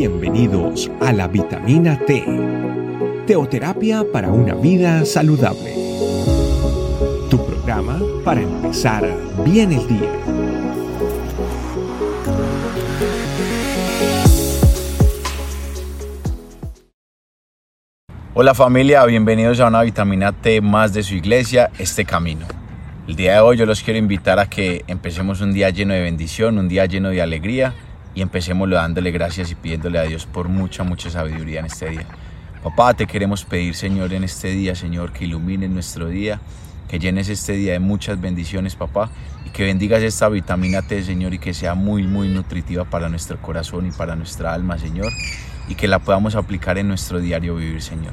Bienvenidos a la vitamina T, teoterapia para una vida saludable. Tu programa para empezar bien el día. Hola familia, bienvenidos a una vitamina T más de su iglesia, este camino. El día de hoy yo los quiero invitar a que empecemos un día lleno de bendición, un día lleno de alegría y empecemos dándole gracias y pidiéndole a Dios por mucha, mucha sabiduría en este día. Papá, te queremos pedir, Señor, en este día, Señor, que ilumines nuestro día, que llenes este día de muchas bendiciones, papá, y que bendigas esta vitamina T, Señor, y que sea muy, muy nutritiva para nuestro corazón y para nuestra alma, Señor, y que la podamos aplicar en nuestro diario vivir, Señor.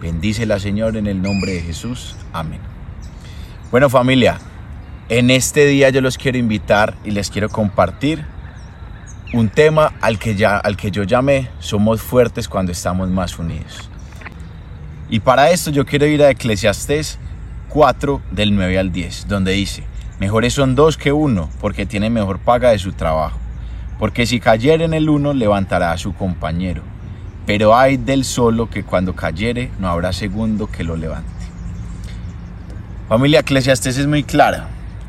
Bendícela, Señor, en el nombre de Jesús. Amén. Bueno, familia, en este día yo los quiero invitar y les quiero compartir un tema al que, ya, al que yo llamé Somos fuertes cuando estamos más unidos. Y para esto yo quiero ir a Eclesiastés 4 del 9 al 10, donde dice, mejores son dos que uno, porque tiene mejor paga de su trabajo. Porque si cayere en el uno, levantará a su compañero. Pero hay del solo que cuando cayere, no habrá segundo que lo levante. Familia Eclesiastés es muy clara.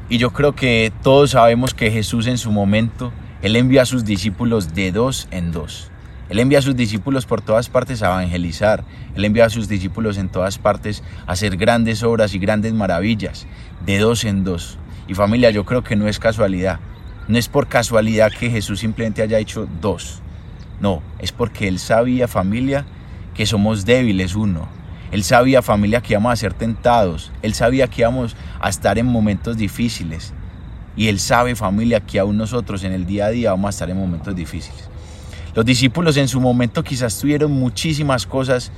Y yo creo que todos sabemos que Jesús en su momento él envía a sus discípulos de dos en dos. Él envía a sus discípulos por todas partes a evangelizar. Él envía a sus discípulos en todas partes a hacer grandes obras y grandes maravillas, de dos en dos. Y familia, yo creo que no es casualidad. No es por casualidad que Jesús simplemente haya hecho dos. No, es porque Él sabía, familia, que somos débiles uno. Él sabía, familia, que íbamos a ser tentados. Él sabía que íbamos a estar en momentos difíciles. Y Él sabe, familia, que aún nosotros en el día a día vamos a estar en momentos difíciles. Los discípulos en su momento quizás tuvieron muchísimas cosas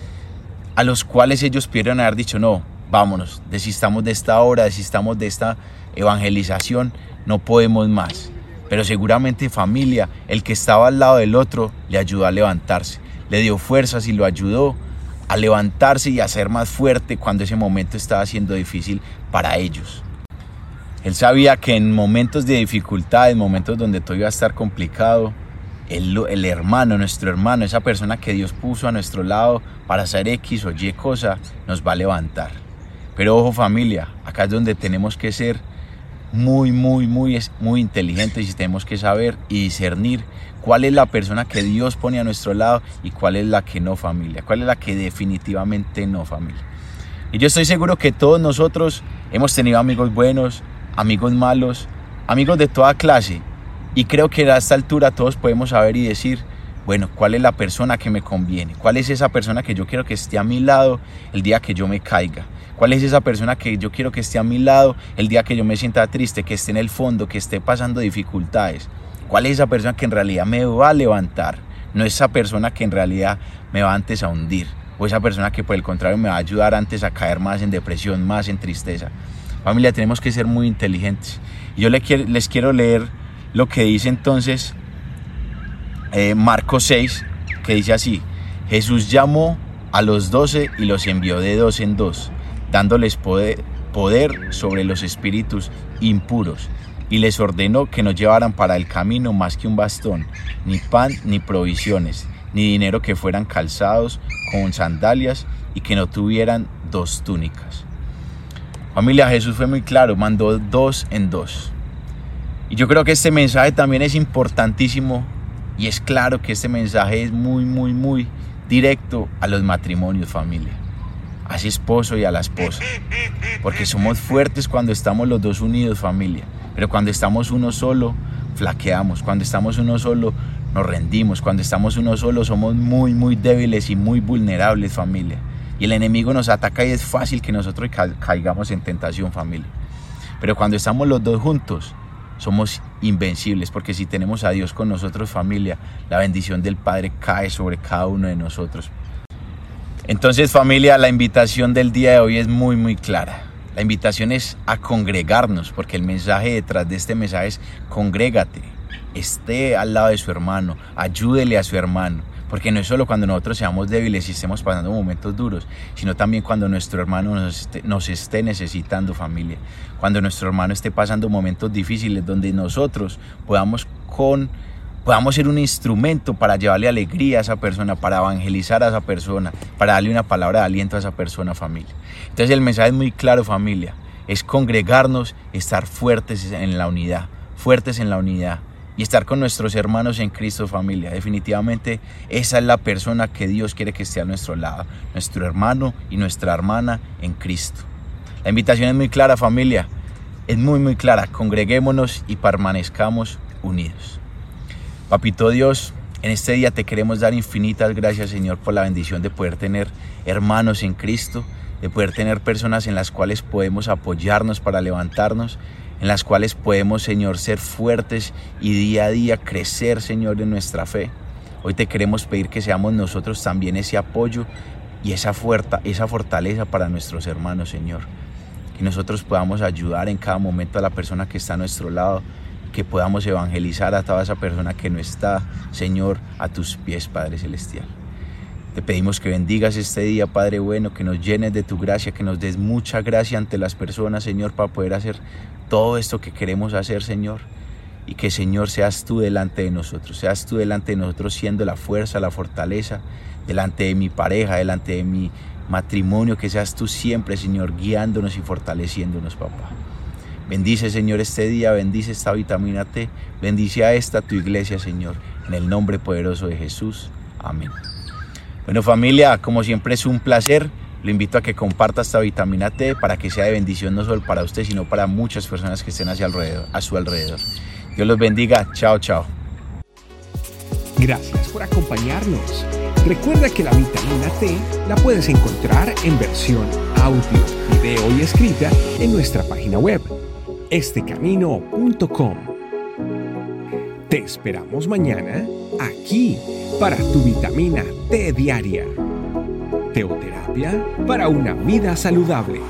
a los cuales ellos pudieron haber dicho, no, vámonos, desistamos de esta obra, desistamos de esta evangelización, no podemos más. Pero seguramente familia, el que estaba al lado del otro, le ayudó a levantarse, le dio fuerzas y lo ayudó a levantarse y a ser más fuerte cuando ese momento estaba siendo difícil para ellos. Él sabía que en momentos de dificultad, en momentos donde todo iba a estar complicado, el, hermano, nuestro hermano, esa persona que Dios puso a nuestro lado para hacer X o Y cosa, nos va a levantar. Pero ojo familia, acá es donde tenemos que ser muy, muy, muy, muy inteligentes y tenemos que saber y discernir cuál es la persona que Dios pone a nuestro lado y cuál es la que no familia, cuál es la que definitivamente no familia. Y yo estoy seguro que todos nosotros hemos tenido amigos buenos, amigos malos, amigos de toda clase. Y creo que a esta altura todos podemos saber y decir, bueno, ¿cuál es la persona que me conviene? ¿Cuál es esa persona que yo quiero que esté a mi lado el día que yo me caiga? ¿Cuál es esa persona que yo quiero que esté a mi lado el día que yo me sienta triste, que esté en el fondo, que esté pasando dificultades? ¿Cuál es esa persona que en realidad me va a levantar? No esa persona que en realidad me va antes a hundir. O esa persona que por el contrario me va a ayudar antes a caer más en depresión, más en tristeza. Familia, tenemos que ser muy inteligentes. Yo les quiero leer lo que dice entonces eh, Marcos 6, que dice así, Jesús llamó a los doce y los envió de dos en dos, dándoles poder, poder sobre los espíritus impuros, y les ordenó que no llevaran para el camino más que un bastón, ni pan ni provisiones, ni dinero que fueran calzados con sandalias y que no tuvieran dos túnicas. Familia, Jesús fue muy claro, mandó dos en dos. Y yo creo que este mensaje también es importantísimo y es claro que este mensaje es muy, muy, muy directo a los matrimonios, familia. A ese esposo y a la esposa. Porque somos fuertes cuando estamos los dos unidos, familia. Pero cuando estamos uno solo, flaqueamos. Cuando estamos uno solo, nos rendimos. Cuando estamos uno solo, somos muy, muy débiles y muy vulnerables, familia y el enemigo nos ataca y es fácil que nosotros caigamos en tentación familia. Pero cuando estamos los dos juntos, somos invencibles, porque si tenemos a Dios con nosotros familia, la bendición del Padre cae sobre cada uno de nosotros. Entonces familia, la invitación del día de hoy es muy muy clara. La invitación es a congregarnos, porque el mensaje detrás de este mensaje es congrégate, esté al lado de su hermano, ayúdele a su hermano porque no es solo cuando nosotros seamos débiles y estemos pasando momentos duros, sino también cuando nuestro hermano nos esté, necesitando familia. Cuando nuestro hermano esté pasando momentos difíciles donde nosotros podamos con podamos ser un instrumento para llevarle alegría a esa persona, para evangelizar a esa persona, para darle una palabra de aliento a esa persona, familia. Entonces el mensaje es muy claro, familia, es congregarnos, estar fuertes en la unidad, fuertes en la unidad y estar con nuestros hermanos en Cristo, familia. Definitivamente esa es la persona que Dios quiere que esté a nuestro lado, nuestro hermano y nuestra hermana en Cristo. La invitación es muy clara, familia, es muy, muy clara. Congreguémonos y permanezcamos unidos. Papito Dios, en este día te queremos dar infinitas gracias, Señor, por la bendición de poder tener hermanos en Cristo, de poder tener personas en las cuales podemos apoyarnos para levantarnos, en las cuales podemos, Señor, ser fuertes y día a día crecer, Señor, en nuestra fe. Hoy te queremos pedir que seamos nosotros también ese apoyo y esa, fuerza, esa fortaleza para nuestros hermanos, Señor. Que nosotros podamos ayudar en cada momento a la persona que está a nuestro lado, que podamos evangelizar a toda esa persona que no está, Señor, a tus pies, Padre Celestial. Te pedimos que bendigas este día, Padre bueno, que nos llenes de tu gracia, que nos des mucha gracia ante las personas, Señor, para poder hacer todo esto que queremos hacer, Señor. Y que, Señor, seas tú delante de nosotros, seas tú delante de nosotros siendo la fuerza, la fortaleza, delante de mi pareja, delante de mi matrimonio, que seas tú siempre, Señor, guiándonos y fortaleciéndonos, papá. Bendice, Señor, este día, bendice esta vitamina T, bendice a esta tu iglesia, Señor, en el nombre poderoso de Jesús. Amén. Bueno, familia, como siempre es un placer. Lo invito a que comparta esta vitamina T para que sea de bendición no solo para usted, sino para muchas personas que estén hacia alrededor, a su alrededor. Dios los bendiga. Chao, chao. Gracias por acompañarnos. Recuerda que la vitamina T la puedes encontrar en versión audio, video y escrita en nuestra página web estecamino.com. Te esperamos mañana aquí para tu vitamina T diaria. Teoterapia para una vida saludable.